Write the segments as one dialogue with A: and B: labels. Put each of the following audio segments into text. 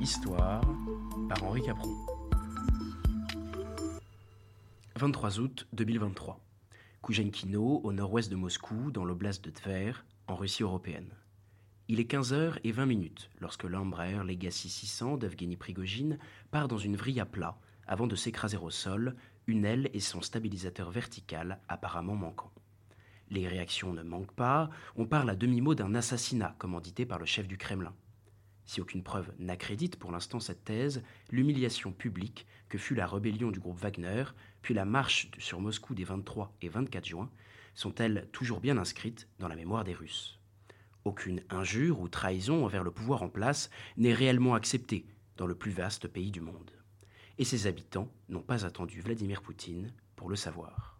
A: Histoire par Henri Capron. 23 août 2023. Koujenkino, au nord-ouest de Moscou, dans l'oblast de Tver, en Russie européenne. Il est 15h20 lorsque l'Embraer Legacy 600 d'Evgeny Prigogine part dans une vrille à plat avant de s'écraser au sol, une aile et son stabilisateur vertical apparemment manquant. Les réactions ne manquent pas, on parle à demi-mot d'un assassinat commandité par le chef du Kremlin. Si aucune preuve n'accrédite pour l'instant cette thèse, l'humiliation publique que fut la rébellion du groupe Wagner, puis la marche sur Moscou des 23 et 24 juin, sont-elles toujours bien inscrites dans la mémoire des Russes. Aucune injure ou trahison envers le pouvoir en place n'est réellement acceptée dans le plus vaste pays du monde. Et ses habitants n'ont pas attendu Vladimir Poutine pour le savoir.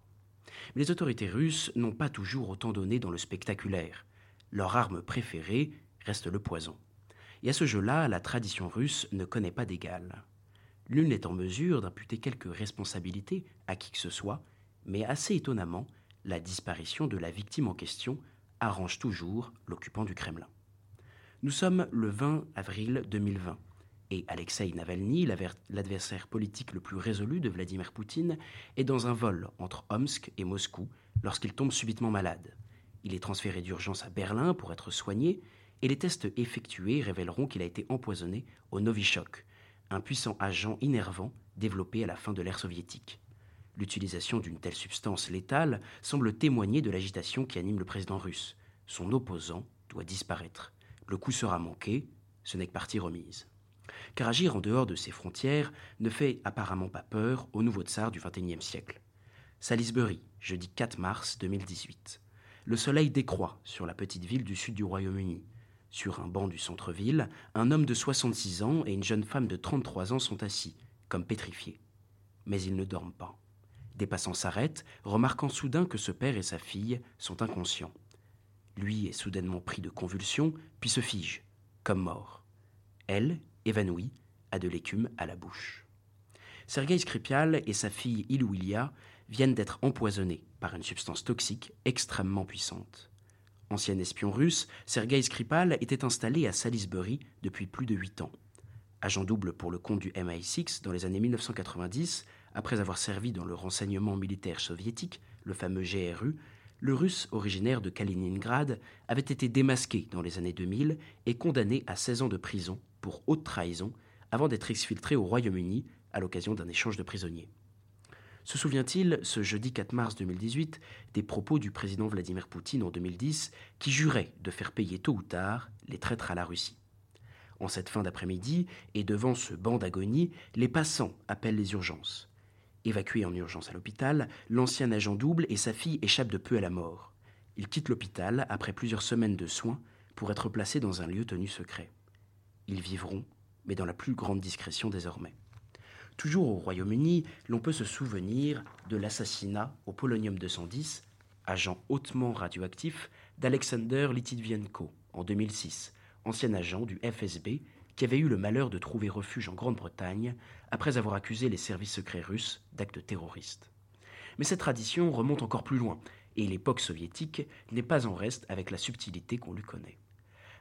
A: Mais les autorités russes n'ont pas toujours autant donné dans le spectaculaire. Leur arme préférée reste le poison. Et à ce jeu-là, la tradition russe ne connaît pas d'égal. L'une est en mesure d'imputer quelques responsabilités à qui que ce soit, mais assez étonnamment, la disparition de la victime en question arrange toujours l'occupant du Kremlin. Nous sommes le 20 avril 2020 et Alexei Navalny, l'adversaire politique le plus résolu de Vladimir Poutine, est dans un vol entre Omsk et Moscou lorsqu'il tombe subitement malade. Il est transféré d'urgence à Berlin pour être soigné, et les tests effectués révéleront qu'il a été empoisonné au Novichok, un puissant agent innervant développé à la fin de l'ère soviétique. L'utilisation d'une telle substance létale semble témoigner de l'agitation qui anime le président russe. Son opposant doit disparaître. Le coup sera manqué, ce n'est que partie remise car agir en dehors de ses frontières ne fait apparemment pas peur au nouveau tsar du XXIe siècle. Salisbury, jeudi 4 mars 2018. Le soleil décroît sur la petite ville du sud du Royaume-Uni. Sur un banc du centre-ville, un homme de 66 ans et une jeune femme de 33 ans sont assis, comme pétrifiés. Mais ils ne dorment pas. Des passants s'arrêtent, remarquant soudain que ce père et sa fille sont inconscients. Lui est soudainement pris de convulsions, puis se fige, comme mort. Elle évanoui, a de l'écume à la bouche. Sergei Skripal et sa fille Ilouilia viennent d'être empoisonnés par une substance toxique extrêmement puissante. Ancien espion russe, Sergei Skripal était installé à Salisbury depuis plus de huit ans. Agent double pour le compte du MI6 dans les années 1990, après avoir servi dans le renseignement militaire soviétique, le fameux GRU, le russe originaire de Kaliningrad avait été démasqué dans les années 2000 et condamné à 16 ans de prison pour haute trahison avant d'être exfiltré au Royaume-Uni à l'occasion d'un échange de prisonniers. Se souvient-il, ce jeudi 4 mars 2018, des propos du président Vladimir Poutine en 2010 qui jurait de faire payer tôt ou tard les traîtres à la Russie En cette fin d'après-midi, et devant ce banc d'agonie, les passants appellent les urgences. Évacué en urgence à l'hôpital, l'ancien agent double et sa fille échappent de peu à la mort. Ils quittent l'hôpital après plusieurs semaines de soins pour être placés dans un lieu tenu secret. Ils vivront, mais dans la plus grande discrétion désormais. Toujours au Royaume-Uni, l'on peut se souvenir de l'assassinat au polonium 210, agent hautement radioactif, d'Alexander Litvinenko en 2006, ancien agent du FSB qui avait eu le malheur de trouver refuge en Grande-Bretagne après avoir accusé les services secrets russes d'actes terroristes. Mais cette tradition remonte encore plus loin, et l'époque soviétique n'est pas en reste avec la subtilité qu'on lui connaît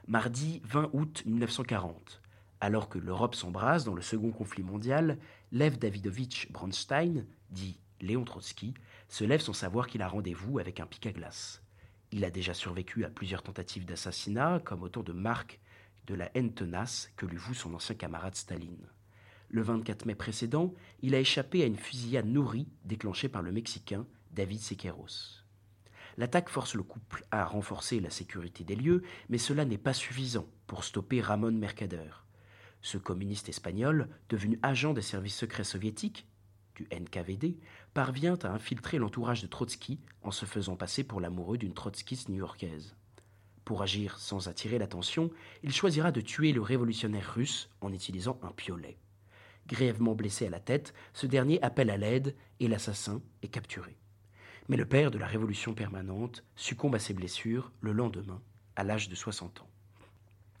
A: mardi 20 août 1940. Alors que l'Europe s'embrase dans le second conflit mondial, Lev Davidovitch Bronstein, dit Léon Trotsky, se lève sans savoir qu'il a rendez-vous avec un pic à glace. Il a déjà survécu à plusieurs tentatives d'assassinat, comme autour de Marc de la haine tenace que lui voue son ancien camarade Staline. Le 24 mai précédent, il a échappé à une fusillade nourrie déclenchée par le Mexicain David Sequeiros. L'attaque force le couple à renforcer la sécurité des lieux, mais cela n'est pas suffisant pour stopper Ramon Mercader. Ce communiste espagnol, devenu agent des services secrets soviétiques, du NKVD, parvient à infiltrer l'entourage de Trotsky en se faisant passer pour l'amoureux d'une trotskiste new-yorkaise. Pour agir sans attirer l'attention, il choisira de tuer le révolutionnaire russe en utilisant un piolet. Grièvement blessé à la tête, ce dernier appelle à l'aide et l'assassin est capturé. Mais le père de la révolution permanente succombe à ses blessures le lendemain, à l'âge de 60 ans.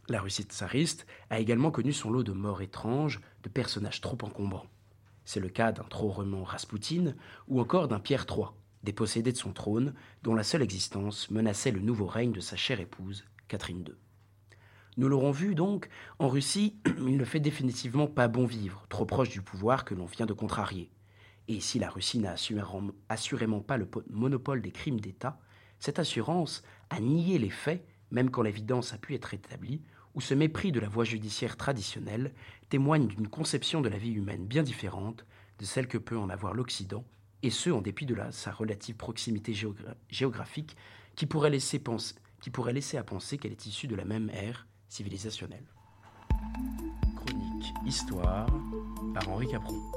A: La Russie tsariste a également connu son lot de morts étranges, de personnages trop encombrants. C'est le cas d'un trop remant Raspoutine ou encore d'un Pierre III, dépossédé de son trône, dont la seule existence menaçait le nouveau règne de sa chère épouse, Catherine II. Nous l'aurons vu donc, en Russie, il ne fait définitivement pas bon vivre, trop proche du pouvoir que l'on vient de contrarier. Et si la Russie n'a assurément pas le monopole des crimes d'État, cette assurance a nié les faits, même quand l'évidence a pu être établie, ou ce mépris de la voie judiciaire traditionnelle témoigne d'une conception de la vie humaine bien différente de celle que peut en avoir l'Occident, et ce en dépit de sa relative proximité géographique qui pourrait, laisser qui pourrait laisser à penser qu'elle est issue de la même ère civilisationnelle. Chronique Histoire par Henri Capron.